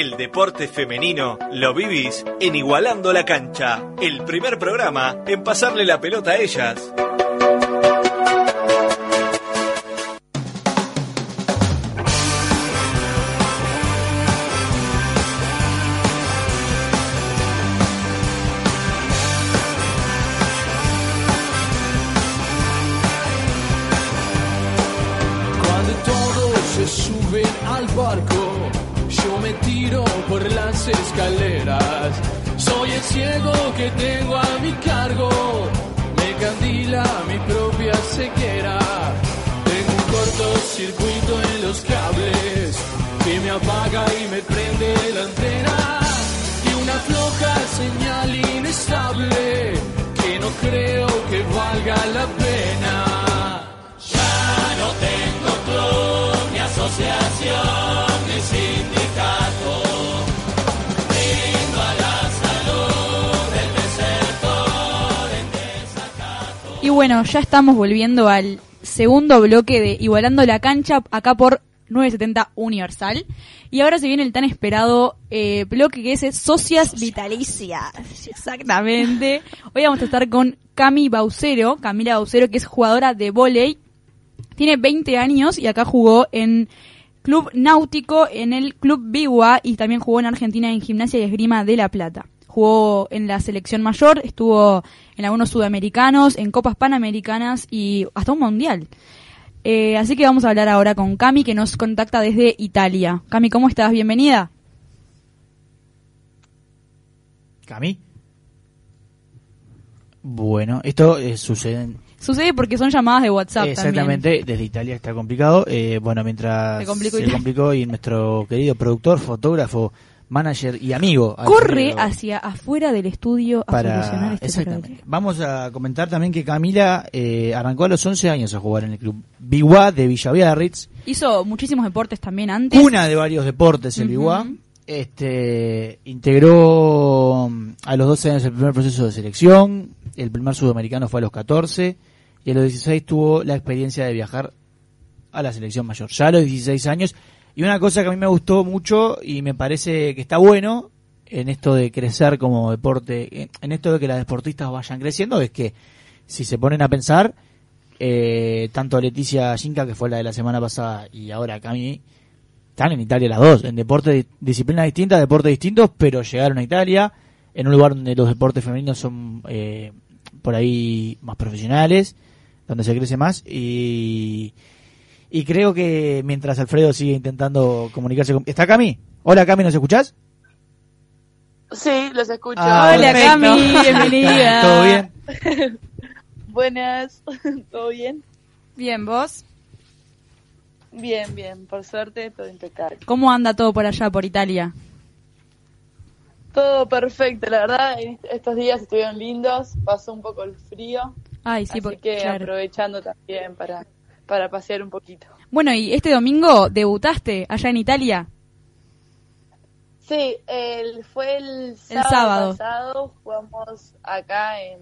El deporte femenino lo vivís en Igualando la Cancha, el primer programa en pasarle la pelota a ellas. Escaleras. Soy el ciego que tengo a mi cargo, me candila mi propia ceguera. Tengo un cortocircuito en los cables que me apaga y me prende la antena. Y una floja señal inestable que no creo que valga la pena. Ya no tengo club, ni asociación, Y bueno, ya estamos volviendo al segundo bloque de Igualando la Cancha, acá por 970 Universal. Y ahora se viene el tan esperado eh, bloque que es Socias Vitalicias. Exactamente. Hoy vamos a estar con Cami Baucero, Camila Baucero, que es jugadora de vóley. Tiene 20 años y acá jugó en Club Náutico, en el Club Bigua y también jugó en Argentina en Gimnasia y Esgrima de La Plata. Jugó en la selección mayor, estuvo en algunos sudamericanos, en copas panamericanas y hasta un mundial. Eh, así que vamos a hablar ahora con Cami, que nos contacta desde Italia. Cami, ¿cómo estás? Bienvenida. Cami. Bueno, esto eh, sucede Sucede porque son llamadas de WhatsApp exactamente desde Italia está complicado. Eh, bueno, mientras Se complicó se complicó y nuestro querido productor, fotógrafo, manager y amigo. Corre hacia afuera del estudio a solucionar para este exactamente. Vamos a comentar también que Camila eh, arrancó a los 11 años a jugar en el club Biguá de Villa Biarritz, Hizo muchísimos deportes también antes. cuna de varios deportes el Ujú. Biguá. Este integró mm, a los 12 años el primer proceso de selección, el primer sudamericano fue a los 14 y a los 16 tuvo la experiencia de viajar a la selección mayor, ya a los 16 años. Y una cosa que a mí me gustó mucho y me parece que está bueno en esto de crecer como deporte, en- esto de que las deportistas vayan creciendo, es que si se ponen a pensar, eh, tanto Leticia Ginca, que fue la de la semana pasada, y ahora Cami, están en Italia las dos, en deportes, disciplinas distintas, deportes distintos, pero llegaron a Italia, en un lugar donde los deportes femeninos son eh, por ahí más profesionales, donde se crece más, y, y creo que mientras Alfredo sigue intentando comunicarse con... ¿Está Cami? Hola Cami, ¿nos escuchás? Sí, los escucho. Ah, Hola perfecto. Cami, bienvenida. ¿Todo bien? Buenas, ¿todo bien? Bien, ¿vos? Bien, bien, por suerte todo impecable. ¿Cómo anda todo por allá, por Italia? Todo perfecto, la verdad, estos días estuvieron lindos, pasó un poco el frío, Ay, sí, así por- que claro. aprovechando también para, para pasear un poquito. Bueno, y este domingo debutaste allá en Italia. Sí, el, fue el sábado, sábado. pasado, jugamos acá en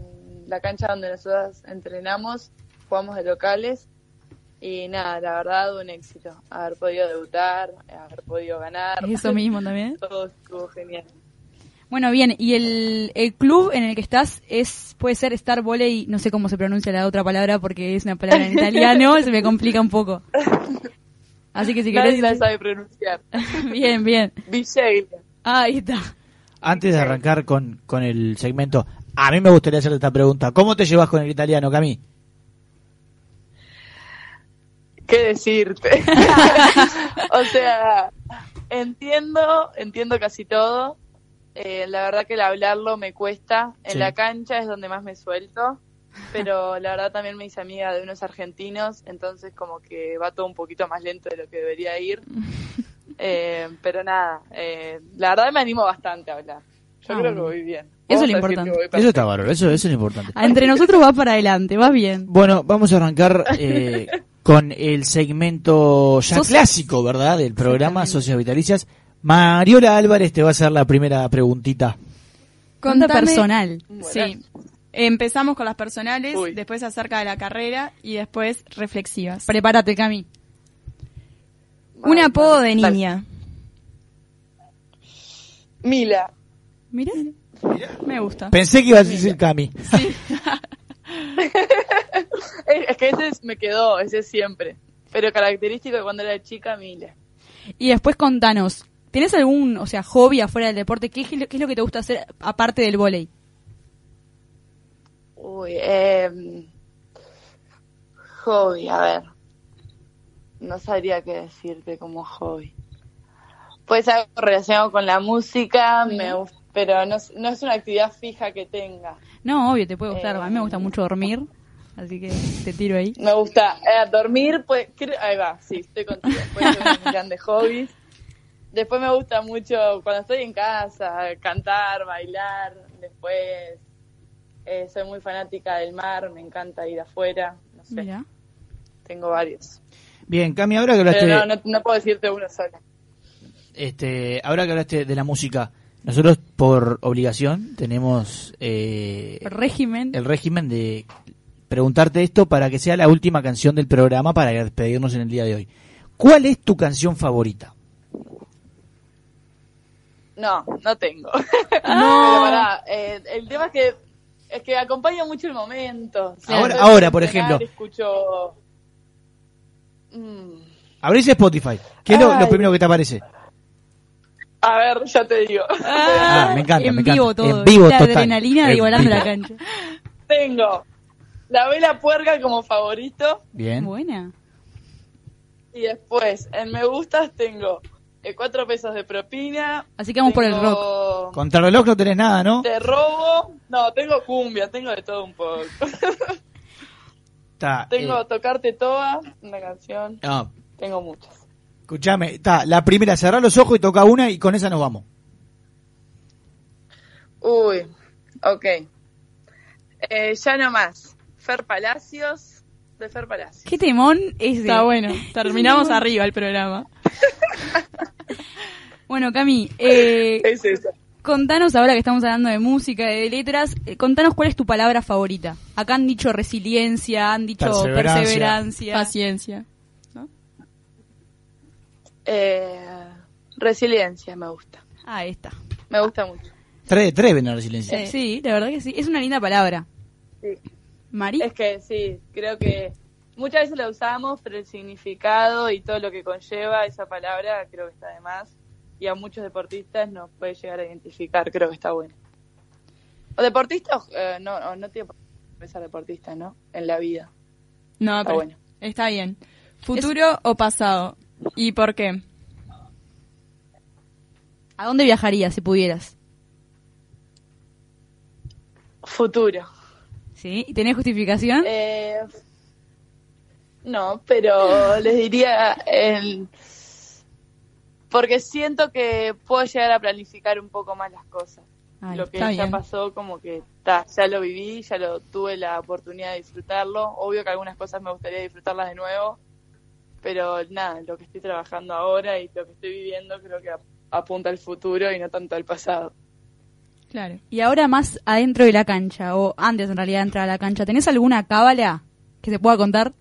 la cancha donde nosotros entrenamos, jugamos de locales y nada, la verdad un éxito, haber podido debutar, haber podido ganar. Eso mismo también. Todo estuvo genial. Bueno, bien, y el, el club en el que estás es puede ser Star Volley, no sé cómo se pronuncia la otra palabra porque es una palabra en italiano, se me complica un poco. Así que si Nadie querés... la sabe pronunciar. bien, bien. Biseglia. Ahí está. Antes de arrancar con, con el segmento, a mí me gustaría hacerte esta pregunta. ¿Cómo te llevas con el italiano, Cami? ¿Qué decirte? o sea, entiendo, entiendo casi todo. Eh, la verdad que el hablarlo me cuesta. En Sí. la cancha es donde más me suelto. Pero la verdad también me hice amiga de unos argentinos, entonces como que va todo un poquito más lento de lo que debería ir. Eh, pero nada, eh, la verdad me animo bastante a hablar. Yo Ah, creo que voy bien. Eso es lo importante. Eso está bárbaro, eso, eso es importante. Entre nosotros va para adelante, vas bien. Bueno, vamos a arrancar eh, con el segmento ya Soci- clásico, ¿verdad? Del programa. Socias Vitalicias. Mariola Álvarez te va a hacer la primera preguntita. Contame- personal. Sí. Empezamos con las personales, Uy. después acerca de la carrera y después reflexivas. Prepárate, Cami. Un Vale, apodo de niña. Mila. Mira, me gusta. Pensé que iba a decir Cami. Es, es que ese es- me quedó, ese es siempre. Pero característico de cuando era chica, Mila. Y después contanos, ¿tenés algún, o sea, hobby afuera del deporte? ¿Qué, es lo- qué es lo que te gusta hacer aparte del vóley? Uy, eh, hobby, a ver. No sabría qué decirte como hobby. Pues algo relacionado con la música, me pero no, es- no es una actividad fija que tenga. No, obvio, te puede gustar. Eh. A mí me gusta mucho dormir, así que te tiro ahí. Me gusta eh, dormir, pues, ahí va, sí, estoy contigo. Pues uno de mis grandes hobbies. Después me gusta mucho cuando estoy en casa, cantar, bailar. Después eh, soy muy fanática del mar, me encanta ir afuera. No sé, Mira. tengo varios. Bien, Cami, ahora que hablaste, Pero no, no, no puedo decirte uno solo. este, ahora que hablaste de la música, nosotros por obligación tenemos eh, Régimen. el régimen de preguntarte esto para que sea la última canción del programa para despedirnos en el día de hoy. ¿Cuál es tu canción favorita? No, no tengo. Pero pará, eh, el tema es que es que acompaña mucho el momento. O sea, Ahora- estoy ahora, por ejemplo. Escucho. Mm, Abrís Spotify. ¿Qué es lo, primero que te aparece? a ver, ya te digo. Ah, me encanta, en me vivo encanta. todo. En vivo la total. adrenalina de En igualando vivo. la cancha. Tengo la vela puerca como favorito. Bien. Buena. Y después, en me gustas tengo eh, cuatro pesos de propina. Así que vamos por el rock. Contrarreloj no tenés nada, ¿no? Te robo. No, tengo cumbia, tengo de todo un poco. Tengo eh, Tocarte Toda, una canción. no, Tengo muchas. escuchame, está, la primera, cerrar los ojos y toca una y con esa nos vamos. Uy, ok. Eh, ya no más. Fer Palacios, de Fer Palacios. ¿Qué temón ese? Está bueno. Terminamos arriba el programa. Bueno, Cami, eh, Es contanos ahora que estamos hablando de música y de letras, eh, contanos cuál es tu palabra favorita. Acá han dicho resiliencia, han dicho Perseverancia. perseverancia. Paciencia. Eh, resiliencia me gusta. Ah, esta. Me gusta mucho. Tres ven la resiliencia. Sí, la verdad que sí. Es una linda palabra. Sí. Mari. Es que sí, creo que muchas veces la usamos, pero el significado y todo lo que conlleva esa palabra creo que está de más. Y a muchos deportistas nos puede llegar a identificar, creo que está bueno. O deportistas, eh, no, no, no tiene por qué ser deportista, ¿no? En la vida. No, Está pero bueno. está bien. ¿Futuro o pasado? ¿Y por qué? ¿A dónde viajarías si pudieras? Futuro. ¿Sí? ¿Y tenés justificación? Eh, no, pero les diría el porque siento que puedo llegar a planificar un poco más las cosas. Ay, lo que ya bien. pasó, como que ta, ya lo viví, ya lo tuve la oportunidad de disfrutarlo. Obvio que algunas cosas me gustaría disfrutarlas de nuevo, pero nada, lo que estoy trabajando ahora y lo que estoy viviendo creo que ap- apunta al futuro y no tanto al pasado. Claro. Y ahora más adentro de la cancha, o antes en realidad de entrar a la cancha, ¿tenés alguna cábala que se pueda contar?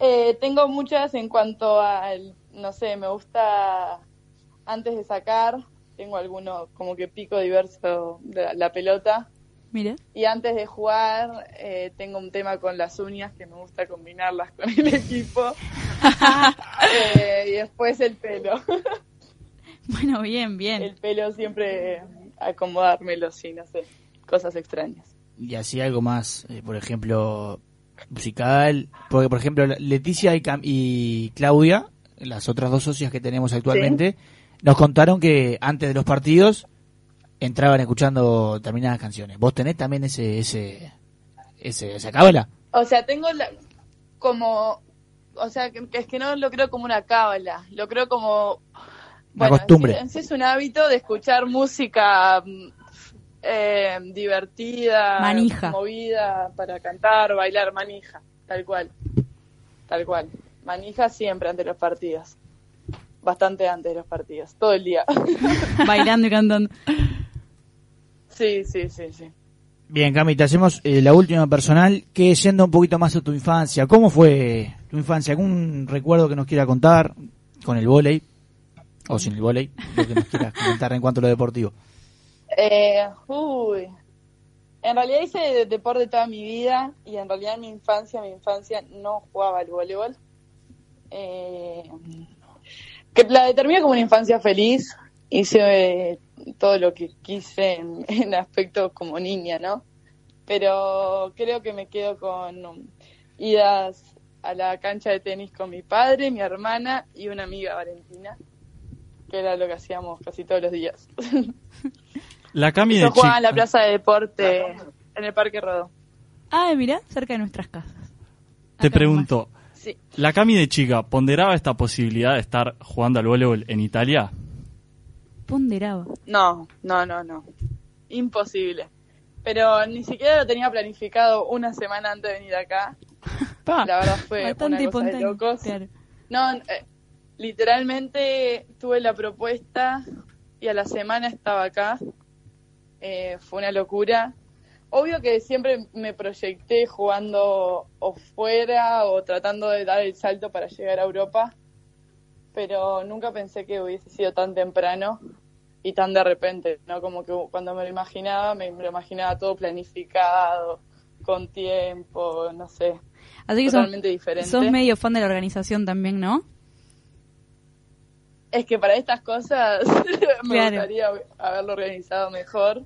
Eh, tengo muchas en cuanto al, no sé, me gusta antes de sacar, tengo alguno como que pico diverso de la, la pelota. Mira. Y antes de jugar, eh, tengo un tema con las uñas que me gusta combinarlas con el equipo. Eh, y después el pelo. Bueno, bien, bien. El pelo siempre eh, acomodármelo, sí, no sé, cosas extrañas. Y así algo más, eh, por ejemplo, musical. Porque, por ejemplo, Leticia y, Cam- y Claudia, las otras dos socias que tenemos actualmente, nos contaron que antes de los partidos entraban escuchando determinadas canciones. ¿Vos tenés también ese, ese, ese, esa cábala? O sea, tengo la, como, o sea, que, es que no lo creo como una cábala, lo creo como... Una costumbre. En sí, en sí es un hábito de escuchar música mm, eh, divertida, Manija. movida, para cantar, bailar, manija, tal cual, tal cual. Manija siempre antes de los partidos, bastante antes de los partidos, todo el día. Bailando y cantando. sí, sí, sí, sí. Bien, Cami, te hacemos eh, la última personal, que yendo un poquito más a tu infancia. ¿Cómo fue tu infancia? ¿Algún recuerdo que nos quiera contar con el vóley? O sin el volei, lo que nos quieras comentar en cuanto a lo deportivo. Eh, uy. En realidad hice de- deporte toda mi vida y en realidad en mi infancia, mi infancia no jugaba al voleibol. Eh, que la determiné como una infancia feliz. Hice eh, todo lo que quise en, en aspecto como niña, ¿no? Pero creo que me quedo con um, idas a la cancha de tenis con mi padre, mi hermana y una amiga Valentina, que era lo que hacíamos casi todos los días. La Cami de jugaba en la chica. plaza de deporte en el Parque Rodó. Ah, mira, cerca de nuestras casas. Te Acá pregunto, Sí. ¿la Cami de chica ponderaba esta posibilidad de estar jugando al voleibol en Italia? Ponderaba. No, no, no, no. Imposible. Pero ni siquiera lo tenía planificado una semana antes de venir acá. Pa, La verdad fue bastante una cosa de locos. claro. No, eh, literalmente tuve la propuesta y a la semana estaba acá. Eh, fue una locura. Obvio que siempre me proyecté jugando o fuera o tratando de dar el salto para llegar a Europa, pero nunca pensé que hubiese sido tan temprano y tan de repente, ¿no? Como que cuando me lo imaginaba, me, lo imaginaba todo planificado, con tiempo, no sé, Así que sos, totalmente diferente. sos medio fan de la organización también, ¿no? Es que para estas cosas me Claro. gustaría haberlo organizado mejor,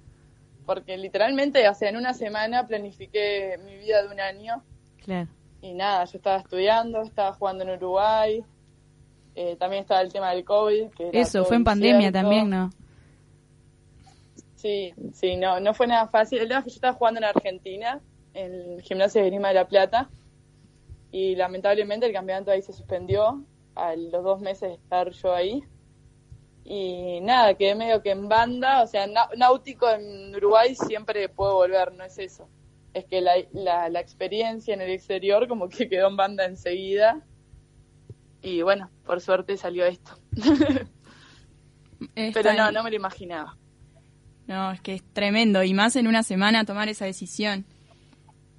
porque literalmente, o sea, en una semana planifiqué mi vida de un año Claro. y nada, yo estaba estudiando, estaba jugando en Uruguay, eh, también estaba el tema del COVID. Que Eso, fue en pandemia también, ¿no? Sí, sí, no, no fue nada fácil. El tema es que yo estaba jugando en Argentina, en el gimnasio de Grima de la Plata, y lamentablemente el campeonato ahí se suspendió a los dos meses de estar yo ahí. Y nada, quedé medio que en banda, o sea, náutico en Uruguay siempre puedo volver, no es eso. Es que la, la, la experiencia en el exterior como que quedó en banda enseguida. Y bueno, por suerte salió esto. Está Pero no, no me lo imaginaba. No, es que es tremendo. Y más en una semana tomar esa decisión.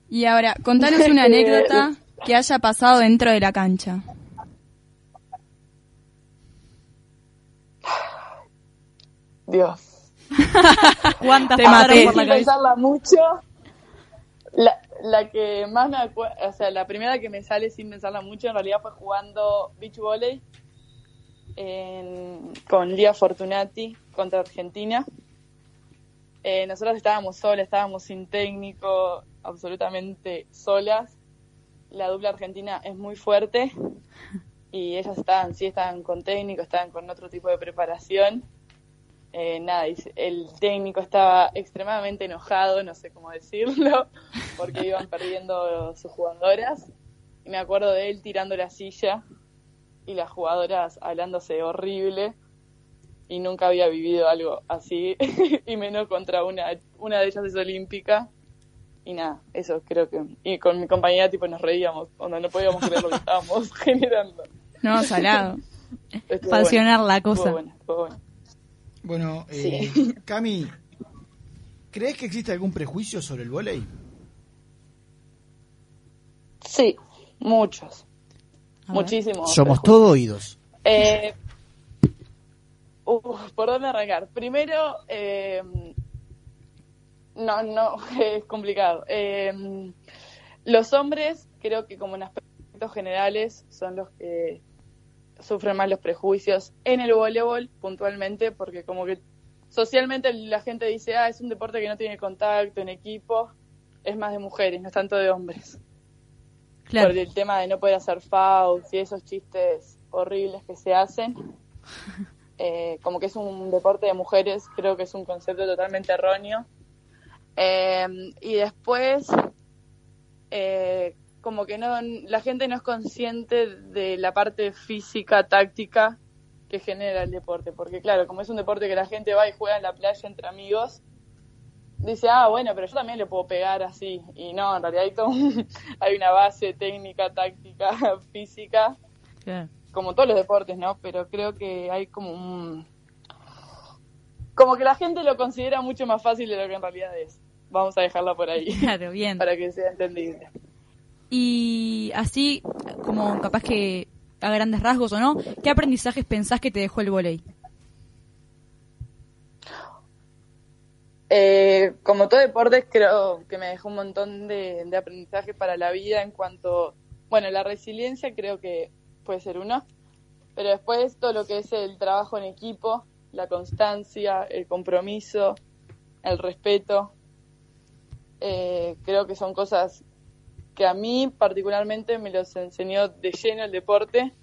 Y ahora, contanos una anécdota que haya pasado dentro de la cancha. Dios. ¿Cuántas Te maté. por la sin cabeza? pensarla mucho. La, la que más me acuerdo, o sea, la primera que me sale sin pensarla mucho en realidad fue jugando beach volley en- con Lía Fortunati contra Argentina. Eh, nosotros estábamos solas, estábamos sin técnico, absolutamente solas. La dupla argentina es muy fuerte y ellas estaban, sí, estaban con técnico, estaban con otro tipo de preparación. Eh, nada, el técnico estaba extremadamente enojado, no sé cómo decirlo, porque iban perdiendo sus jugadoras. Y me acuerdo de él tirando la silla y las jugadoras hablándose horrible. Y nunca había vivido algo así, y menos contra una, una de ellas es olímpica. Y nada, eso creo que. Y con mi compañera, tipo, nos reíamos, cuando no podíamos creer lo que estábamos generando. No, salado. Estuvo bueno, la estuvo cosa. bueno, estuvo bueno. Bueno, eh, Cami, ¿crees que existe algún prejuicio sobre el volei? Sí, muchos. Muchísimos. Somos prejuicios. todo oídos. Eh, uf, ¿Por dónde arrancar? Primero, eh, no, no, es complicado. Eh, los hombres, creo que como en aspectos generales, son los que sufren más los prejuicios en el voleibol puntualmente, porque como que socialmente la gente dice, ah, es un deporte que no tiene contacto en equipo, es más de mujeres, no es tanto de hombres Claro. por el tema de no poder hacer fouls y esos chistes horribles que se hacen. Eh, como que es un deporte de mujeres, creo que es un concepto totalmente erróneo. Eh, y después, eh, como que no, la gente no es consciente de la parte física, táctica que genera el deporte. Porque claro, como es un deporte que la gente va y juega en la playa entre amigos, dice, ah, bueno, pero yo también le puedo pegar así. Y no, en realidad hay, todo un- hay una base técnica, táctica, física, como todos los deportes, ¿no? Pero creo que hay como un... Como que la gente lo considera mucho más fácil de lo que en realidad es. Vamos a dejarla por ahí, Claro, bien. para que sea entendible. Y así, como capaz que a grandes rasgos o no, ¿qué aprendizajes pensás que te dejó el volei? Eh, como todo deporte, creo que me dejó un montón de, de aprendizaje para la vida en cuanto, bueno, la resiliencia creo que puede ser uno, pero después todo lo que es el trabajo en equipo, la constancia, el compromiso, el respeto, eh, creo que son cosas que a mí particularmente me los enseñó de lleno el deporte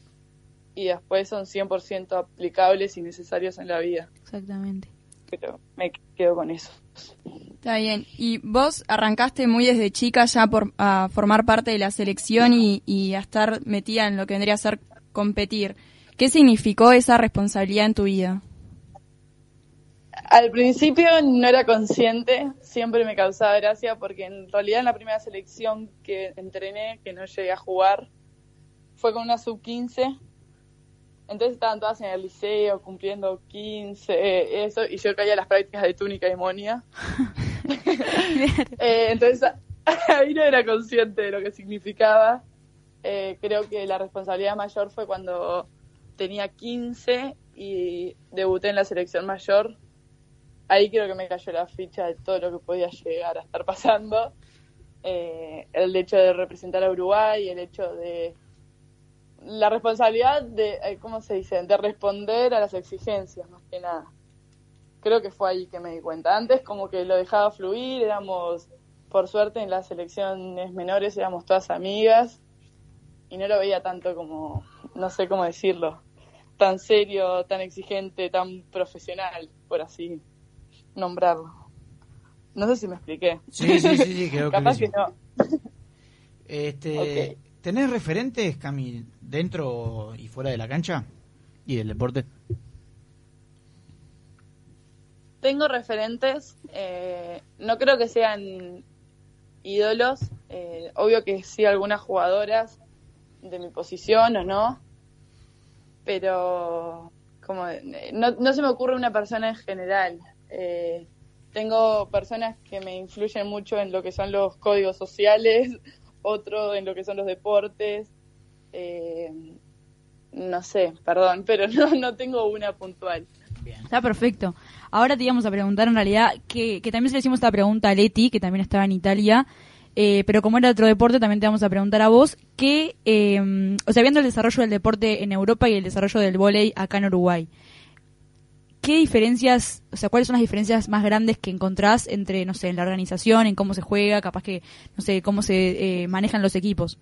y después son 100% aplicables y necesarios en la vida. Exactamente. Pero me quedo con eso. Está bien. Y vos arrancaste muy desde chica ya por, a formar parte de la selección y, y a estar metida en lo que vendría a ser competir. ¿Qué significó esa responsabilidad en tu vida? Al principio no era consciente, siempre me causaba gracia porque en realidad en la primera selección que entrené, que no llegué a jugar, fue con una sub-15. Entonces estaban todas en el liceo cumpliendo 15, eso, y yo caía a las prácticas de túnica y monia. Eh, entonces ahí no era consciente de lo que significaba. Eh, creo que la responsabilidad mayor fue cuando tenía 15 y debuté en la selección mayor. Ahí creo que me cayó la ficha de todo lo que podía llegar a estar pasando. Eh, el hecho de representar a Uruguay, el hecho de la responsabilidad de, eh, ¿cómo se dice?, de responder a las exigencias, más que nada. Creo que fue ahí que me di cuenta. Antes como que lo dejaba fluir, éramos, por suerte en las selecciones menores éramos todas amigas y no lo veía tanto como, no sé cómo decirlo, tan serio, tan exigente, tan profesional, por así nombrarlo. No sé si me expliqué. Sí, sí, sí, sí quedó Capaz que no. Este, ¿Tenés referentes, Cami, dentro y fuera de la cancha y del deporte? Tengo referentes, eh, no creo que sean ídolos, eh, obvio que sí algunas jugadoras de mi posición o no, pero como eh, no, no se me ocurre una persona en general. Eh, tengo personas que me influyen mucho en lo que son los códigos sociales, otro en lo que son los deportes. eh, no sé, perdón, pero no, no tengo una puntual. Está perfecto. Ahora te íbamos a preguntar en realidad, que, que también se le hicimos esta pregunta a Leti, que también estaba en Italia, eh, pero como era otro deporte, también te vamos a preguntar a vos, que, eh, o sea, viendo el desarrollo del deporte en Europa y el desarrollo del vóley acá en Uruguay, ¿qué diferencias, o sea, cuáles son las diferencias más grandes que encontrás entre, no sé, en la organización, en cómo se juega, capaz que, no sé, cómo se eh, manejan los equipos?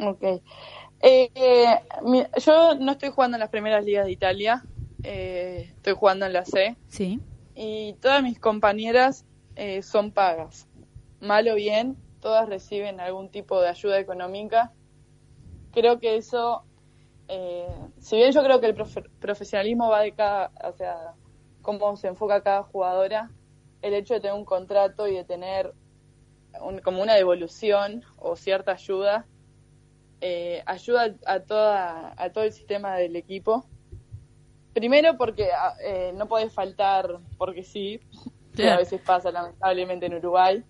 Ok. Eh, eh, mi- yo no estoy jugando en las primeras ligas de Italia, eh, estoy jugando en la C Sí. y todas mis compañeras eh, son pagas. Mal o bien, todas reciben algún tipo de ayuda económica. Creo que eso, eh, si bien yo creo que el profe- profesionalismo va de cada, o sea, cómo se enfoca cada jugadora, el hecho de tener un contrato y de tener un- como una devolución o cierta ayuda, eh, ayuda a, toda, a todo el sistema del equipo. Primero porque a- eh, no puede faltar porque sí, que a veces pasa lamentablemente en Uruguay.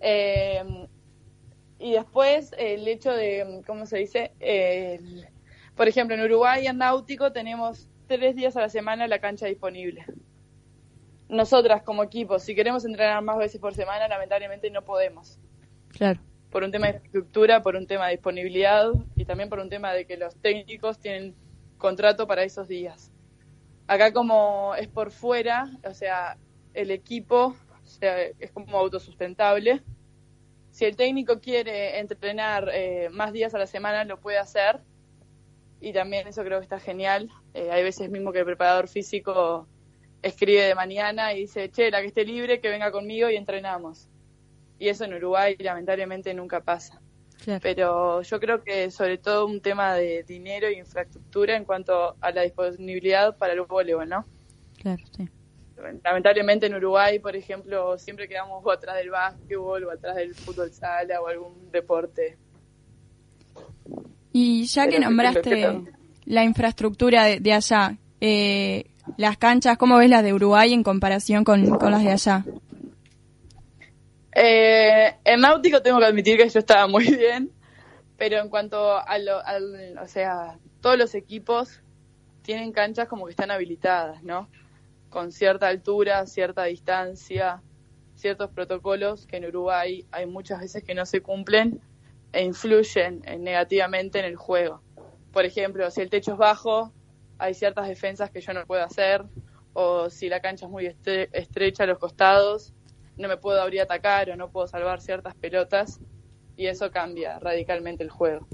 Eh, y después el hecho de, ¿cómo se dice? El- por ejemplo, en Uruguay, en Náutico, tenemos tres días a la semana la cancha disponible. Nosotras como equipo, si queremos entrenar más veces por semana, lamentablemente no podemos Claro. por un tema de infraestructura, por un tema de disponibilidad y también por un tema de que los técnicos tienen contrato para esos días. Acá como es por fuera, o sea, el equipo o sea, es como autosustentable. Si el técnico quiere entrenar eh, más días a la semana, lo puede hacer. Y también eso creo que está genial. Eh, hay veces mismo que el preparador físico escribe de mañana y dice, che, la que esté libre, que venga conmigo y entrenamos y eso en Uruguay lamentablemente nunca pasa. Claro. Pero yo creo que sobre todo un tema de dinero e infraestructura en cuanto a la disponibilidad para el voleibol, ¿no? Claro, sí. Lamentablemente en Uruguay, por ejemplo, siempre quedamos o atrás del básquetbol o atrás del fútbol sala o algún deporte. Y ya que nombraste la infraestructura de, de allá, eh, las canchas, ¿cómo ves las de Uruguay en comparación con, con las de allá? Eh, en náutico tengo que admitir que yo estaba muy bien, Pero en cuanto a lo, al, o sea, todos los equipos tienen canchas como que están habilitadas, ¿no? Con cierta altura, cierta distancia, ciertos protocolos que en Uruguay hay muchas veces que no se cumplen e influyen eh, negativamente en el juego. Por ejemplo, si el techo es bajo, hay ciertas defensas que yo no puedo hacer, o si la cancha es muy estre- estrecha a los costados, no me puedo abrir a atacar o no puedo salvar ciertas pelotas, y eso cambia radicalmente el juego.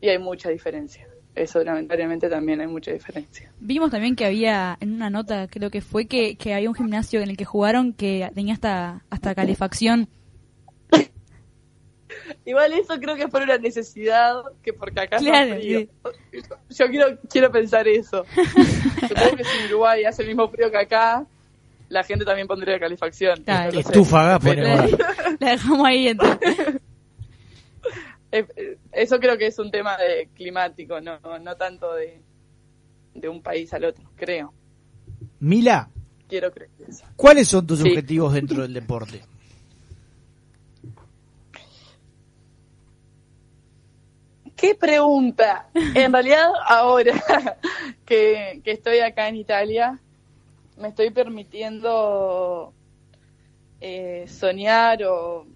Y hay mucha diferencia. Eso lamentablemente también hay mucha diferencia. Vimos también que había, en una nota creo que fue, que, que había un gimnasio en el que jugaron que tenía hasta, hasta calefacción. Igual eso creo que es por una necesidad que porque acá Claro, está frío. Yo quiero, quiero pensar eso. Supongo que si en Uruguay hace el mismo frío que acá, la gente también pondría calefacción. Claro. No. Estufa, pone. La, dejamos ahí entonces. Eso creo que es un tema de climático, no, no tanto de, de un país al otro, creo. Mila, Quiero creer eso. ¿cuáles son tus Sí. objetivos dentro del deporte? ¿Qué pregunta? En realidad, ahora que, estoy acá en Italia, me estoy permitiendo eh, soñar o,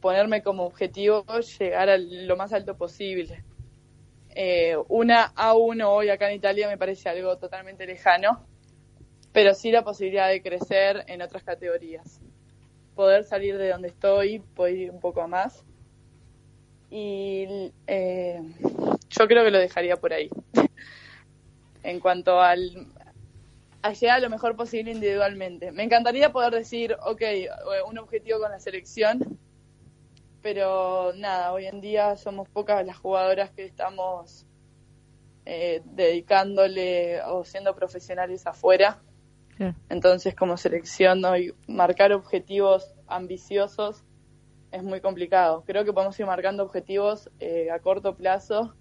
ponerme como objetivo llegar a lo más alto posible. Eh, una A1 hoy acá en Italia me parece algo totalmente lejano, pero sí la posibilidad de crecer en otras categorías. Poder salir de donde estoy, poder ir un poco a más y eh, yo creo que lo dejaría por ahí. en cuanto al a llegar a lo mejor posible individualmente. Me encantaría poder decir, ok, eh, un objetivo con la selección, pero nada, hoy en día somos pocas las jugadoras que estamos eh, dedicándole o siendo profesionales afuera. Entonces, como selección, hoy marcar objetivos ambiciosos es muy complicado. Creo que podemos ir marcando objetivos eh, a corto plazo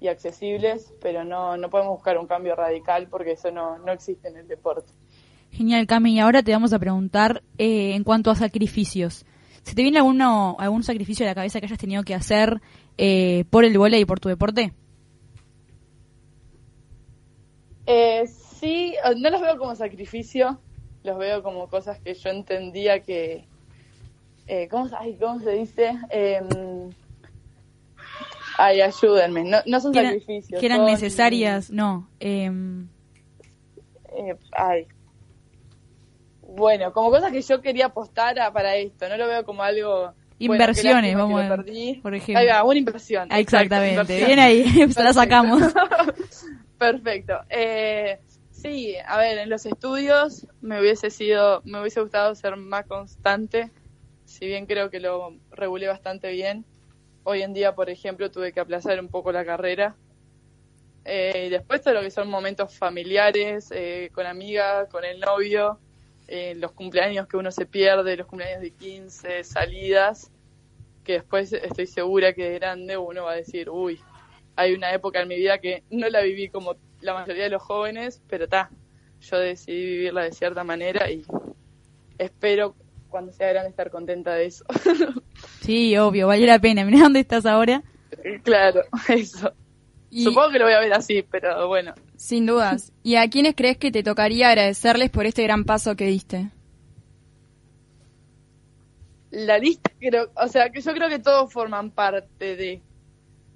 y accesibles, pero no, no podemos buscar un cambio radical porque eso no, no existe en el deporte. Genial, Cami. Y ahora te vamos a preguntar eh, en cuanto a sacrificios. ¿Se te viene alguno, algún sacrificio a la cabeza que hayas tenido que hacer eh, por el vóley y por tu deporte? Eh, sí, no los veo como sacrificio, los veo como cosas que yo entendía que... Eh, ¿cómo, se- ay, ¿Cómo se dice? Eh, ay, ayúdenme. No, no son sacrificios. que eran son- necesarias, no. em, Eh, ay. Bueno, como cosas que yo quería apostar a- para esto. No lo veo como algo... Inversiones, vamos a- perdí. por ejemplo. Ahí va, una inversión. ah, exactamente. inversión. Bien ahí, se la sacamos. Perfecto. Eh, sí, a ver, en los estudios me hubiese sido, me hubiese gustado ser más constante, si bien creo que lo regulé bastante bien. Hoy en día, por ejemplo, tuve que aplazar un poco la carrera. Eh, después todo lo que son momentos familiares, eh, con amigas, con el novio, eh, los cumpleaños que uno se pierde, los cumpleaños de 15, salidas, que después estoy segura que de grande uno va a decir, uy, hay una época en mi vida que no la viví como la mayoría de los jóvenes, pero está, yo decidí vivirla de cierta manera y espero cuando sea grande estar contenta de eso. Sí, obvio, valió la pena. Mirá dónde estás ahora. claro, eso. Y, Supongo que lo voy a ver así, pero bueno. sin dudas. ¿Y a quiénes crees que te tocaría agradecerles por este gran paso que diste? La lista, creo, o sea, que yo creo que todos forman parte de,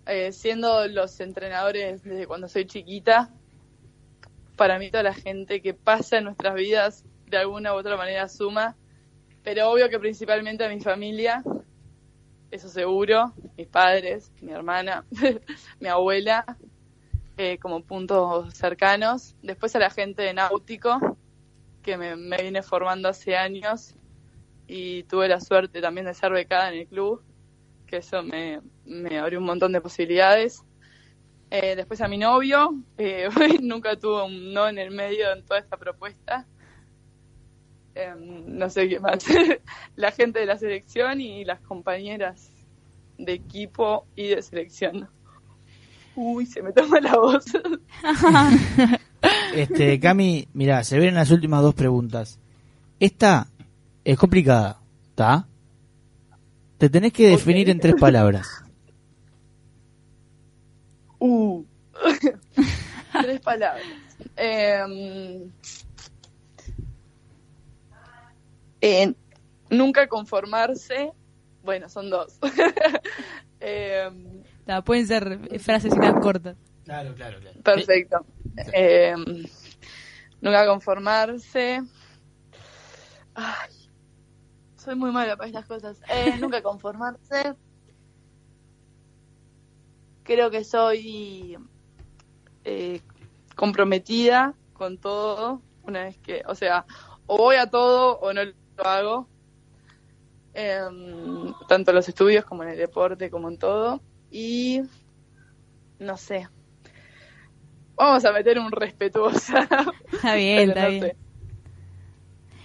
eh, siendo los entrenadores desde cuando soy chiquita, para mí toda la gente que pasa en nuestras vidas de alguna u otra manera suma, pero obvio que principalmente a mi familia, eso seguro, mis padres, mi hermana, mi abuela, eh, como puntos cercanos, después a la gente de náutico, que me, viene formando hace años y tuve la suerte también de ser becada en el club, que eso me, me abrió un montón de posibilidades. Eh, después a mi novio, eh, nunca tuvo un no en el medio en toda esta propuesta. Eh, no sé qué más. la gente de la selección y las compañeras de equipo y de selección. Uy, se me toma la voz. Este, Cami, mira, se ven las últimas dos preguntas. Esta es complicada, ¿está? Te tenés que definir en tres palabras. Uh. Tres palabras. Em, eh, nunca conformarse. Bueno, son dos. Em, Ta, pueden ser frasecitas cortas. Claro, claro, claro. perfecto. Em, nunca conformarse. Ay, soy muy mala para estas cosas. Eh, nunca conformarse. Creo que soy eh, comprometida con todo. Una vez que, o sea, o voy a todo o no hago. Em, tanto en los estudios como en el deporte, como en todo. Y no sé. Vamos a meter un respetuosa. Está bien, está no bien. sé.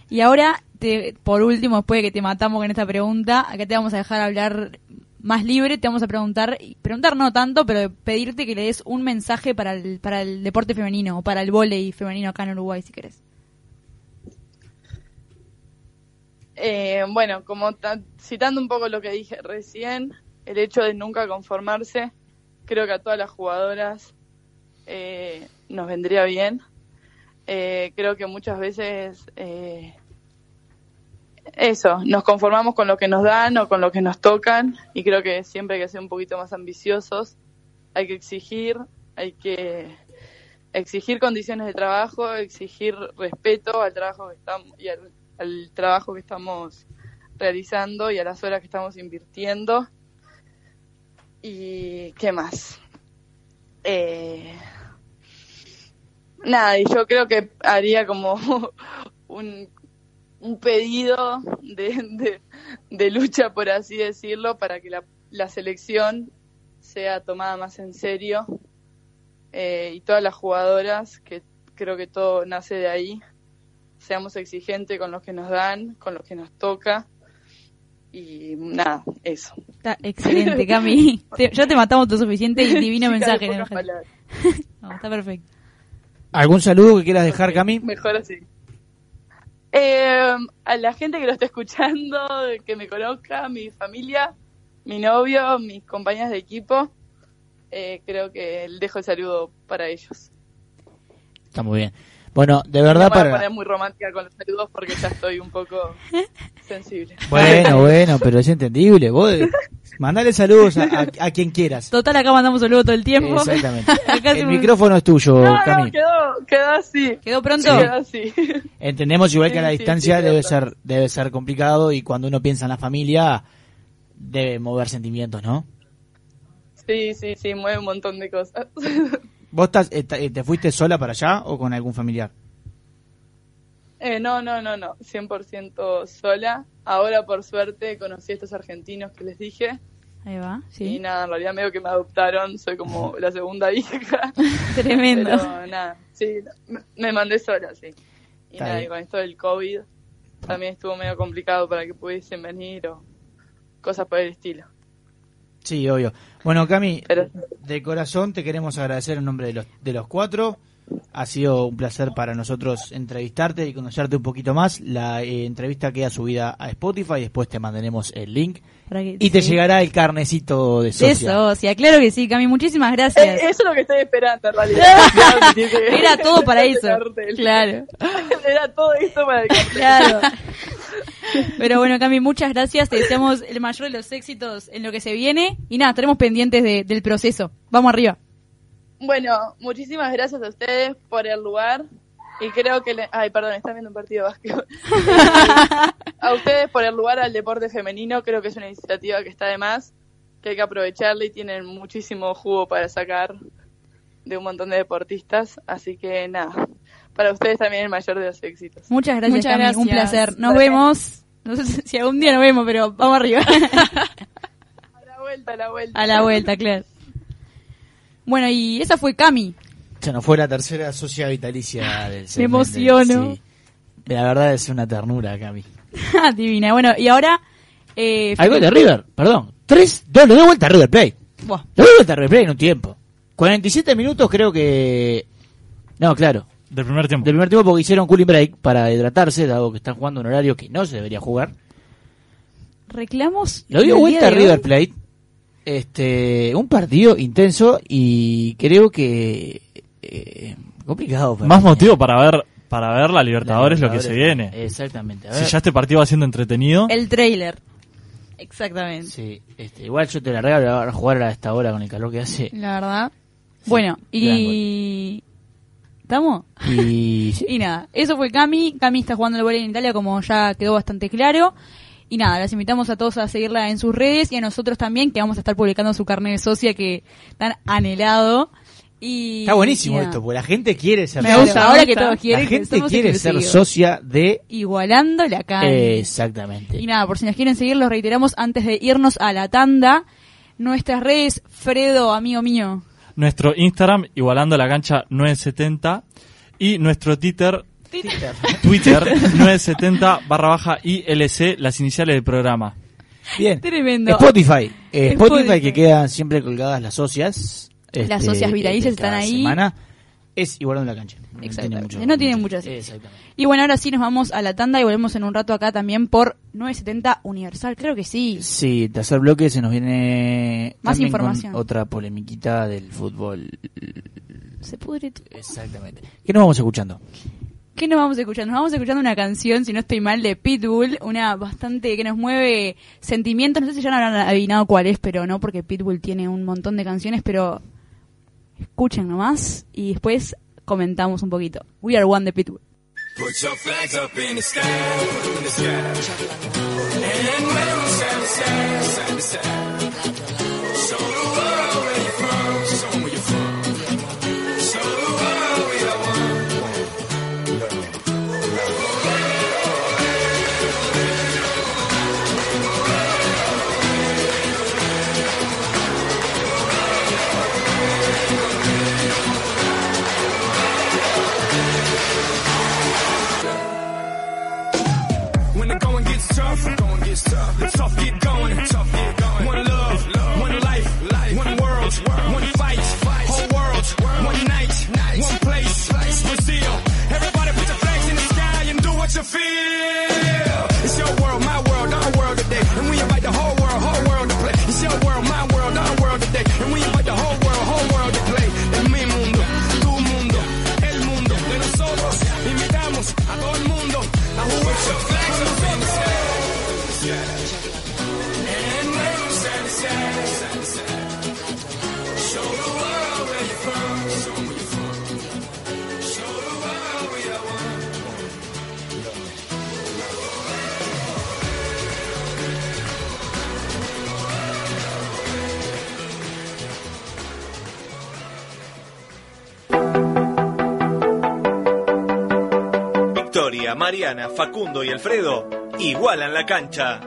Y ahora, te- por último, después de que te matamos con esta pregunta, acá te vamos a dejar hablar más libre, te vamos a preguntar, preguntar no tanto, pero pedirte que le des un mensaje para el, para el deporte femenino o para el vóley femenino acá en Uruguay, si querés. Eh, bueno, como ta- citando un poco lo que dije recién, el hecho de nunca conformarse, creo que a todas las jugadoras eh, nos vendría bien. Eh, creo que muchas veces eh, eso, nos conformamos con lo que nos dan o con lo que nos tocan y creo que siempre hay que ser un poquito más ambiciosos, hay que exigir, hay que exigir condiciones de trabajo, exigir respeto al trabajo que estamos y al, al trabajo que estamos realizando y a las horas que estamos invirtiendo. ¿Y qué más? Eh, nada, y yo creo que haría como un, un pedido de, de, lucha, por así decirlo, para que la, la selección sea tomada más en serio eh, y todas las jugadoras, que creo que todo nace de ahí, seamos exigentes con lo que nos dan, con lo que nos toca y nada, eso. Está excelente, Cami. Te- ya te matamos lo suficiente y divino Chica mensaje. No, está perfecto. ¿Algún saludo que quieras dejar, Cami? Mejor así. Eh, a la gente que lo está escuchando, que me conozca, mi familia, mi novio, mis compañeras de equipo, eh, creo que dejo el saludo para ellos. Está muy bien. Bueno, de verdad no me voy a para... poner muy romántica con los saludos porque ya estoy un poco sensible. Bueno, bueno, pero es entendible. Vos mandale saludos a, a- a quien quieras. Total, acá mandamos saludos todo el tiempo. Exactamente. Acá El micrófono es tuyo, No, no, Cami. quedó, quedó así. ¿Quedó pronto? Quedó así. Entendemos igual que a la Sí, sí, distancia sí, debe ser debe ser complicado y cuando uno piensa en la familia debe mover sentimientos, ¿no? Sí, sí, sí, mueve un montón de cosas. ¿Vos estás, eh, te te fuiste sola para allá o con algún familiar? Eh, no, no, no, no, 100% sola. Ahora, por suerte, conocí a estos argentinos que les dije. Ahí va, Y sí. nada, en realidad medio que me adoptaron, soy como la segunda hija. Tremendo. Pero nada, sí, me- me mandé sola, sí. Y Está nada, bien. y con esto del COVID también estuvo medio complicado para que pudiesen venir o cosas por el estilo. Sí, obvio. Bueno, Cami, Pero- de corazón te queremos agradecer en nombre de los, de los cuatro. Ha sido un placer para nosotros entrevistarte y conocerte un poquito más. La eh, entrevista queda subida a Spotify, después te mandaremos el link que- y te llegará el carnecito de De socia. socia, claro que sí, Cami. Muchísimas Eh, gracias. eso es lo que estoy esperando en realidad. Era todo para eso. cartel. Claro. Era todo esto para el cartel. Claro. Pero bueno, Cami, muchas gracias. Te deseamos el mayor de los éxitos en lo que se viene. Y nada, estaremos pendientes de- del proceso. Vamos arriba. Bueno, muchísimas gracias a ustedes por el lugar. Y creo que... le- Ay, perdón, están viendo un partido de básquetbol. a ustedes por el lugar al deporte femenino. Creo que es una iniciativa que está de más, que hay que aprovecharla y tienen muchísimo jugo para sacar de un montón de deportistas. Así que nada, para ustedes también el mayor de los éxitos. Muchas gracias, Muchas Cami. Un placer. Nos vemos. No sé si algún día nos vemos, pero vamos arriba. A la vuelta, a la vuelta. A la vuelta, claro. Bueno, y esa fue Cami. Se nos fue la tercera socia vitalicia del Me emociono. Sí. La verdad es una ternura, Cami. Divina. Bueno, y ahora... Eh, Algo de River, perdón. Tres, dos, le doy vuelta a River Play. Buah. Le doy vuelta a River Play en un tiempo. 47 minutos creo que... No, claro. Del primer tiempo. Del primer tiempo porque hicieron cooling break para hidratarse, dado que están jugando en un horario que no se debería jugar. Reclamos... Lo dio el vuelta a River. Plate. Este, un partido intenso y creo que eh, complicado. para Más mí. motivo para ver para ver la Libertadores, La lo que se viene. Exactamente. A Si ver. ya este partido va siendo entretenido, El trailer. Exactamente. Sí, este, igual yo te la regalo a jugar a esta hora con el calor que hace. La verdad. Bueno, gran y... ¿Estamos? Y nada, eso fue Cami. Cami está jugando el volei en Italia, como ya quedó bastante claro. Y nada, las invitamos a todos a seguirla en sus redes y a nosotros también, que vamos a estar publicando su carnet de socia que tan anhelado. Y, está buenísimo y esto, porque la gente quiere ser Me me ahora que todos quieren La gente quiere ser socia de Igualando la Cami. Exactamente. Y nada, por si nos quieren seguir, los reiteramos antes de irnos a la tanda. Nuestras redes, Fredo, amigo mío. Nuestro Instagram, igualando la cancha 970, y nuestro Twitter, Twitter 970 barra baja ILC, las iniciales del programa. Bien. Tremendo. Spotify. Eh, Spotify, Spotify. que quedan siempre colgadas las socias. Las este, socias vitalicias de cada están ahí. Semana. Es igualando la cancha. No Exactamente. tiene mucho- No tiene. Y bueno, ahora sí nos vamos a la tanda y volvemos en un rato acá también por 970 Universal. Creo que sí. Sí, tercer bloque se nos viene Más información. con otra polemiquita del fútbol. Se pudre todo. Exactamente. ¿Qué nos vamos escuchando? ¿Qué nos vamos escuchando? Nos vamos escuchando una canción, si no estoy mal, de Pitbull, una bastante que nos mueve sentimientos. No sé si ya no habrán adivinado cuál es, pero no, porque Pitbull tiene un montón de canciones, pero escuchen nomás y después comentamos un poquito. We are one de Pitbull. Put your flags up in the sky, Facundo y Alfredo igualan la cancha.